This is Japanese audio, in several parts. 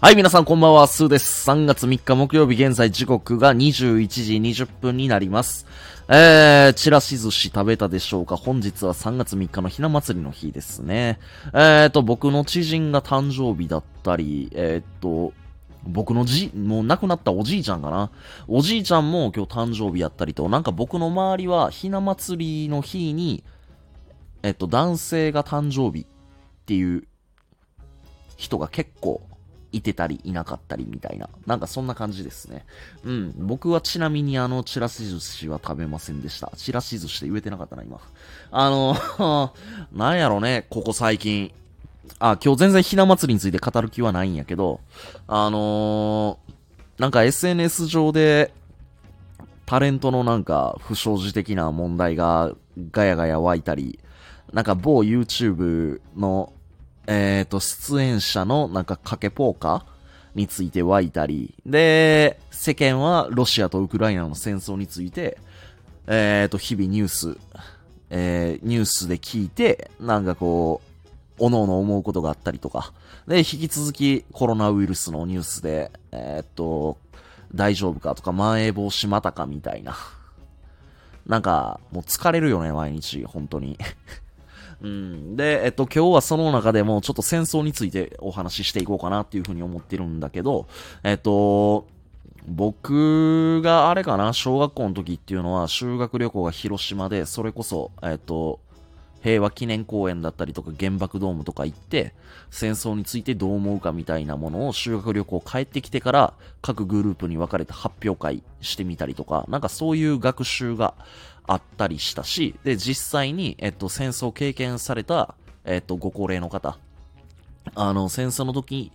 はい、皆さんこんばんは、スーです。3月3日木曜日、現在時刻が21時20分になります。えー、ちらし寿司食べたでしょうか本日は3月3日のひな祭りの日ですね。えーと、僕の知人が誕生日だったり、えーと、僕のじ、もう亡くなったおじいちゃんかな。おじいちゃんも今日誕生日やったりと、なんか僕の周りはひな祭りの日に、えっと、男性が誕生日っていう人が結構いてたりいなかったりみたいな。なんかそんな感じですね。うん。僕はちなみにあの、ちらし寿司は食べませんでした。ちらし寿司って言えてなかったな、今。あの、なんやろね、ここ最近。あ、今日全然ひな祭りについて語る気はないんやけど、あのーなんか SNS 上で、タレントのなんか不祥事的な問題がガヤガヤ湧いたり、なんか某 YouTube のえっ、と、出演者のなんか賭けポーカーについて湧いたり、で、世間はロシアとウクライナの戦争について、えっ、と、日々ニュース、えーニュースで聞いて、なんかこう、おのおの思うことがあったりとか、で、引き続きコロナウイルスのニュースで、えっ、と、大丈夫かとか、まん延防止またかみたいな。なんか、もう疲れるよね、毎日、本当に。うん。で、えっと、今日はその中でもちょっと戦争についてお話ししていこうかなっていうふうに思ってるんだけど、えっと、僕があれかな、小学校の時っていうのは修学旅行が広島で、それこそ、えっと、平和記念公園だったりとか原爆ドームとか行って、戦争についてどう思うかみたいなものを修学旅行帰ってきてから各グループに分かれて発表会してみたりとか、なんかそういう学習があったりしたし、で、実際に、えっと、戦争経験された、えっと、ご高齢の方、あの、戦争の時、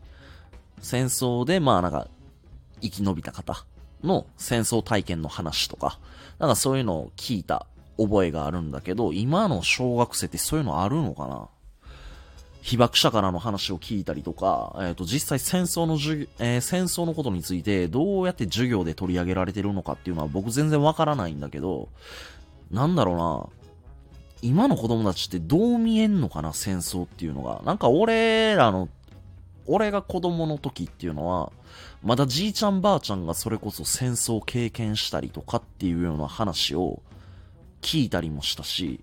戦争で、まあなんか、生き延びた方の戦争体験の話とか、なんかそういうのを聞いた覚えがあるんだけど、今の小学生ってそういうのあるのかな？被爆者からの話を聞いたりとか、えっ、と、実際戦争の授業、えー戦争のことについてどうやって授業で取り上げられてるのかっていうのは僕全然わからないんだけど、なんだろうな、今の子供たちってどう見えんのかな、戦争っていうのが。なんか俺らの、俺が子供の時っていうのは、まだじいちゃんばあちゃんがそれこそ戦争を経験したりとかっていうような話を聞いたりもしたし、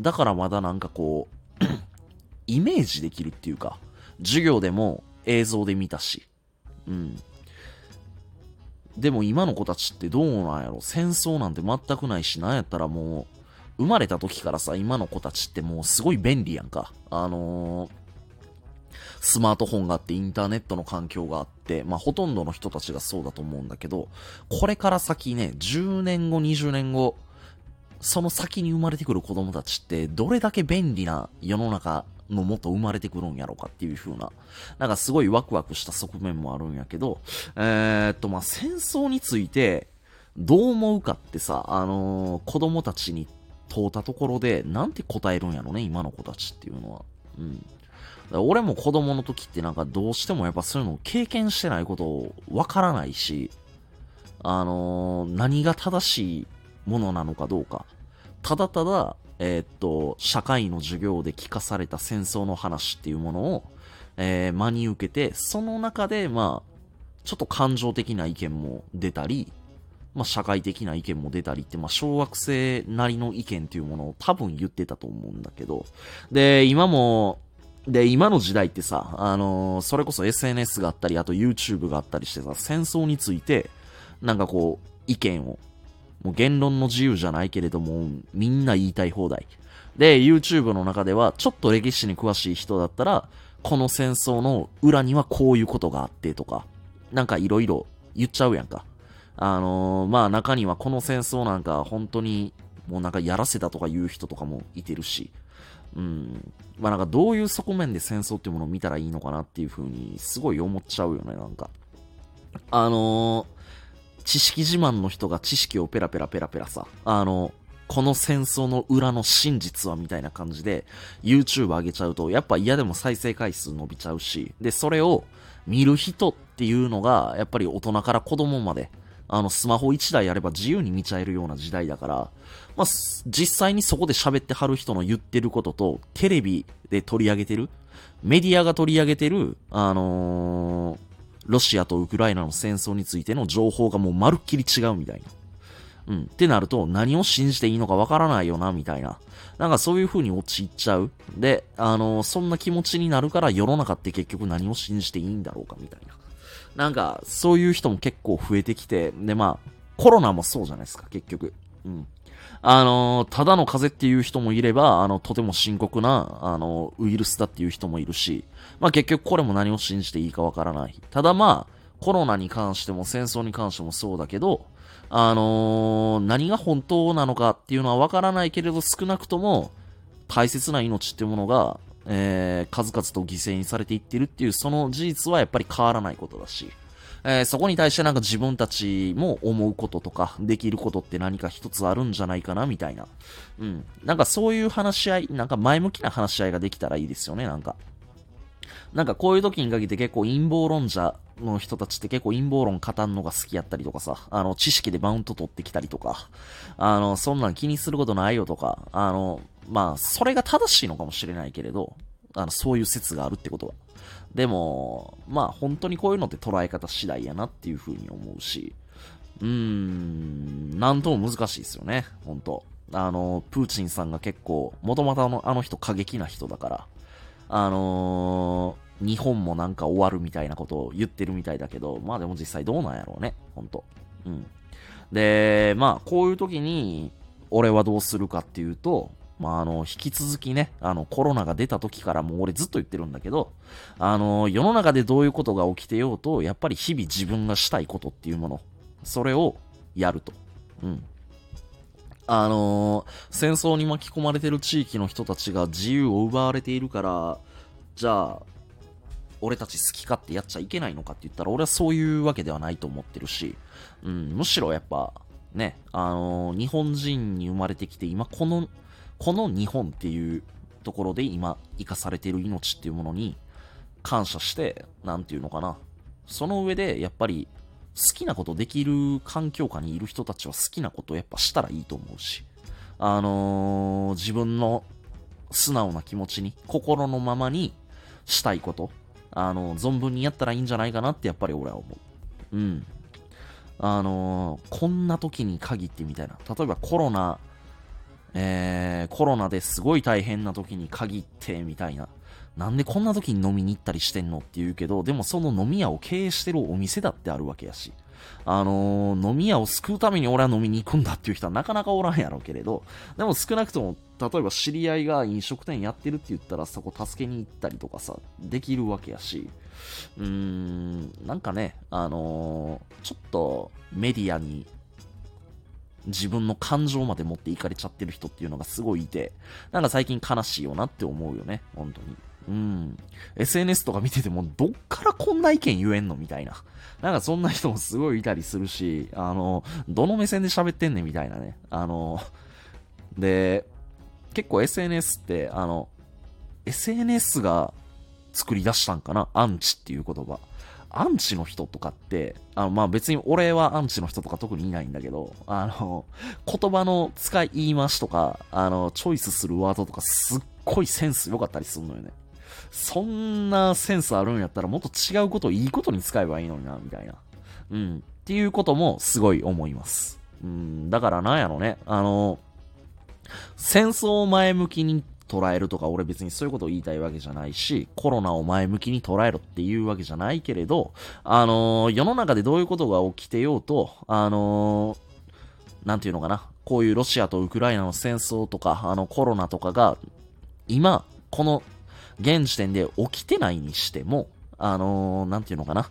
だからまだなんかこう、イメージできるっていうか、授業でも映像で見たし、うん。でも今の子たちってどうなんやろ？戦争なんて全くないし、なんやったらもう、生まれた時からさ、今の子たちってもうすごい便利やんか。あのースマートフォンがあってインターネットの環境があって、まあほとんどの人たちがそうだと思うんだけど、これから先ね、10年後、20年後、その先に生まれてくる子供たちって、どれだけ便利な世の中のもと生まれてくるんやろうかっていう風な、なんかすごいワクワクした側面もあるんやけど、えー、っと、まあ戦争について、どう思うかってさ、あのー子供たちに問うたところで、なんて答えるんやろね、今の子たちっていうのは。うん。俺も子供の時ってなんかどうしてもやっぱそういうのを経験してないことをわからないし、あのー何が正しいものなのかどうか。ただただ、えーっと、社会の授業で聞かされた戦争の話っていうものを、えー真に受けて、その中で、まあ、ちょっと感情的な意見も出たり、まあ、社会的な意見も出たりって、まあ、小学生なりの意見っていうものを多分言ってたと思うんだけど、で、今も、で、今の時代ってさ、あのーそれこそ SNS があったり、あと YouTube があったりしてさ、戦争について、なんかこう、意見を、もう言論の自由じゃないけれども、みんな言いたい放題。で、YouTube の中では、ちょっと歴史に詳しい人だったら、この戦争の裏にはこういうことがあってとか、なんかいろいろ言っちゃうやんか。あのーまあ中にはこの戦争なんか本当にもうなんかやらせたとか言う人とかもいてるし、うん。まあなんかどういう側面で戦争っていうものを見たらいいのかなっていう風にすごい思っちゃうよね、なんか。あのー知識自慢の人が知識をペラペラペラペラさ、あのこの戦争の裏の真実はみたいな感じで YouTube 上げちゃうと、やっぱ嫌でも再生回数伸びちゃうし、で、それを見る人っていうのが、やっぱり大人から子供まで、あの、スマホ1台あれば自由に見ちゃえるような時代だから、まあ、実際にそこで喋ってはる人の言ってることと、テレビで取り上げてる、メディアが取り上げてる、あのーロシアとウクライナの戦争についての情報がもうまるっきり違うみたいな。うん。ってなると、何を信じていいのかわからないよな、みたいな。なんかそういう風に陥っちゃう。で、あの、そんな気持ちになるから世の中って結局何を信じていいんだろうか、みたいな。なんか、そういう人も結構増えてきて、で、まあ、コロナもそうじゃないですか、結局。うん。あの、ただの風邪っていう人もいれば、あの、とても深刻な、あの、ウイルスだっていう人もいるし、まあ結局これも何を信じていいかわからない。ただまあ、コロナに関しても戦争に関してもそうだけど、あのー、何が本当なのかっていうのはわからないけれど少なくとも大切な命っていうものが、えー、数々と犠牲にされていってるっていうその事実はやっぱり変わらないことだし、えー、そこに対してなんか自分たちも思うこととか、できることって何か一つあるんじゃないかな、みたいな。うん。なんかそういう話し合い、なんか前向きな話し合いができたらいいですよね、なんか。なんかこういう時に限って結構陰謀論者の人たちって結構陰謀論語るのが好きやったりとかさ、あの、知識でマウント取ってきたりとか、あの、そんなん気にすることないよとか、あの、まあ、それが正しいのかもしれないけれど、あの、そういう説があるってことは。でも、まあ、本当にこういうのって捉え方次第やなっていう風に思うし、うーん、なんとも難しいですよね、本当。あの、プーチンさんが結構、もともとあの、あの人過激な人だから、あのー、日本もなんか終わるみたいなことを言ってるみたいだけど、まあでも実際どうなんやろうね、ほんと。うん。で、まあ、こういう時に、俺はどうするかっていうと、まあ、あの、引き続きね、あの、コロナが出た時からもう俺ずっと言ってるんだけど、あの、世の中でどういうことが起きてようと、やっぱり日々自分がしたいことっていうもの、それをやると。うん。あの、戦争に巻き込まれてる地域の人たちが自由を奪われているから、じゃあ、俺たち好き勝手やっちゃいけないのかって言ったら、俺はそういうわけではないと思ってるし、うん、むしろやっぱ、ね、あのー、日本人に生まれてきて、今この、この日本っていうところで今生かされている命っていうものに感謝して、なんていうのかな。その上で、やっぱり、好きなことできる環境下にいる人たちは好きなことをやっぱしたらいいと思うし、あのー、自分の素直な気持ちに、心のままにしたいこと、あのー、存分にやったらいいんじゃないかなってやっぱり俺は思う。うん。あのー、こんな時に限ってみたいな。例えばコロナ、えー、コロナですごい大変な時に限ってみたいな。なんでこんな時に飲みに行ったりしてんのって言うけど、でもその飲み屋を経営してるお店だってあるわけやし。あのー、飲み屋を救うために俺は飲みに行くんだっていう人はなかなかおらんやろうけれど、でも少なくとも、例えば知り合いが飲食店やってるって言ったらそこ助けに行ったりとかさ、できるわけやし、うーん、なんかね、あのー、ちょっとメディアに自分の感情まで持っていかれちゃってる人っていうのがすごいいて、なんか最近悲しいよなって思うよね、本当に。うん。SNS とか見てても、どっからこんな意見言えんのみたいな。なんかそんな人もすごいいたりするし、あの、どの目線で喋ってんねんみたいなね。あの、で、結構 SNS って、あの、SNS が作り出したんかな？アンチっていう言葉。アンチの人とかって、あの、まあ、別に俺はアンチの人とか特にいないんだけど、あの、言葉の使い言い回しとか、あの、チョイスするワードとかすっごいセンス良かったりするのよね。そんなセンスあるんやったらもっと違うことをいいことに使えばいいのにな、みたいな。うん。っていうこともすごい思います。うん、だからなんやろね。あの、戦争を前向きに捉えるとか、俺別にそういうことを言いたいわけじゃないし、コロナを前向きに捉えろっていうわけじゃないけれど、あのー、世の中でどういうことが起きてようと、あのー、なんていうのかな、こういうロシアとウクライナの戦争とか、あのコロナとかが、今、この現時点で起きてないにしても、あのー、なんていうのかな。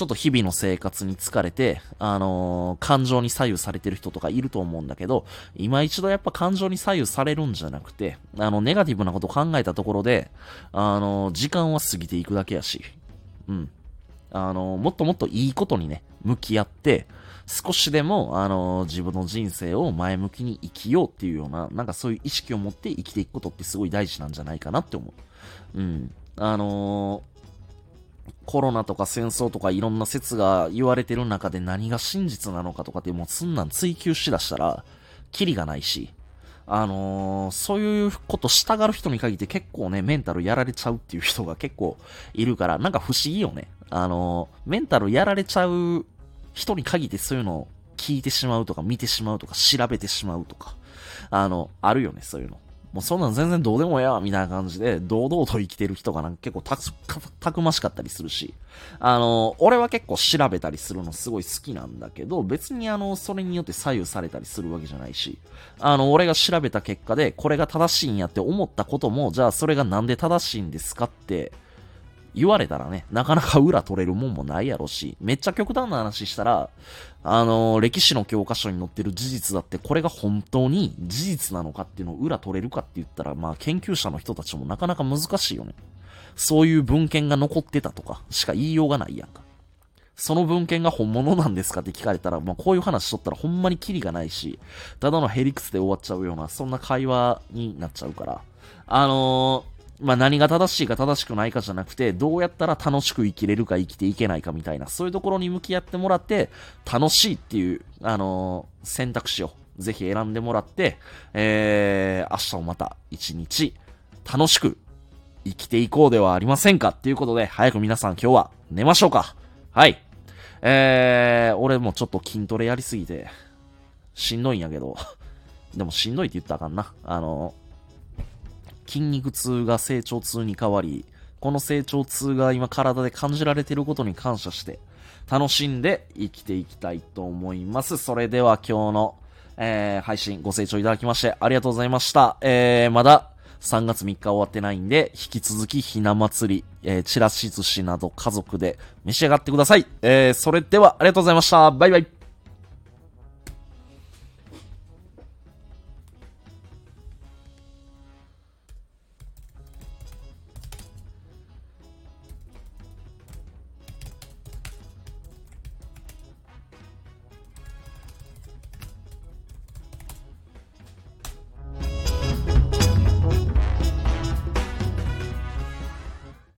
ちょっと日々の生活に疲れて、あのー、感情に左右されてる人とかいると思うんだけど、今一度やっぱ感情に左右されるんじゃなくて、あの、ネガティブなこと考えたところで、あのー、時間は過ぎていくだけやし、うん。あのもっともっといいことにね、向き合って、少しでも、あの自分の人生を前向きに生きようっていうような、なんかそういう意識を持って生きていくことってすごい大事なんじゃないかなって思う。うん。あの、コロナとか戦争とかいろんな説が言われてる中で何が真実なのかとかってもうそんなん追求しだしたら、キリがないし、あのー、そういうことしたがる人に限って結構ね、メンタルやられちゃうっていう人が結構いるから、なんか不思議よね。あの、メンタルやられちゃう人に限ってそういうのを聞いてしまうとか見てしまうとか調べてしまうとか、あの、あるよね、そういうの。もうそんなん全然どうでもええわ、みたいな感じで、堂々と生きてる人がなんか結構たたくましかったりするし、あの、俺は結構調べたりするのすごい好きなんだけど、別にあの、それによって左右されたりするわけじゃないし、あの、俺が調べた結果で、これが正しいんやって思ったことも、じゃあそれがなんで正しいんですかって、言われたらね、なかなか裏取れるもんもないやろし、めっちゃ極端な話したら、あのー、歴史の教科書に載ってる事実だって、これが本当に事実なのかっていうのを裏取れるかって言ったら、まあ研究者の人たちもなかなか難しいよね。そういう文献が残ってたとか、しか言いようがないやんか。その文献が本物なんですかって聞かれたら、まあ、こういう話しとったらほんまにキリがないし、ただのヘリクスで終わっちゃうような、そんな会話になっちゃうから。あのーまあ何が正しいか正しくないかじゃなくて、どうやったら楽しく生きれるか生きていけないかみたいな、そういうところに向き合ってもらって、楽しいっていう、あのー、選択肢をぜひ選んでもらって、えー、明日もまた一日楽しく生きていこうではありませんかっていうことで、早く皆さん今日は寝ましょうか。はい。えー、俺もちょっと筋トレやりすぎて、しんどいんやけど、でもしんどいって言ったらあかんな。あのー筋肉痛が成長痛に変わり、この成長痛が今体で感じられていることに感謝して、楽しんで生きていきたいと思います。それでは今日の、えー、配信ご清聴いただきましてありがとうございました。えー、まだ3月3日終わってないんで、引き続きひな祭り、えー、ちらし寿司など家族で召し上がってください。えー、それではありがとうございました。バイバイ。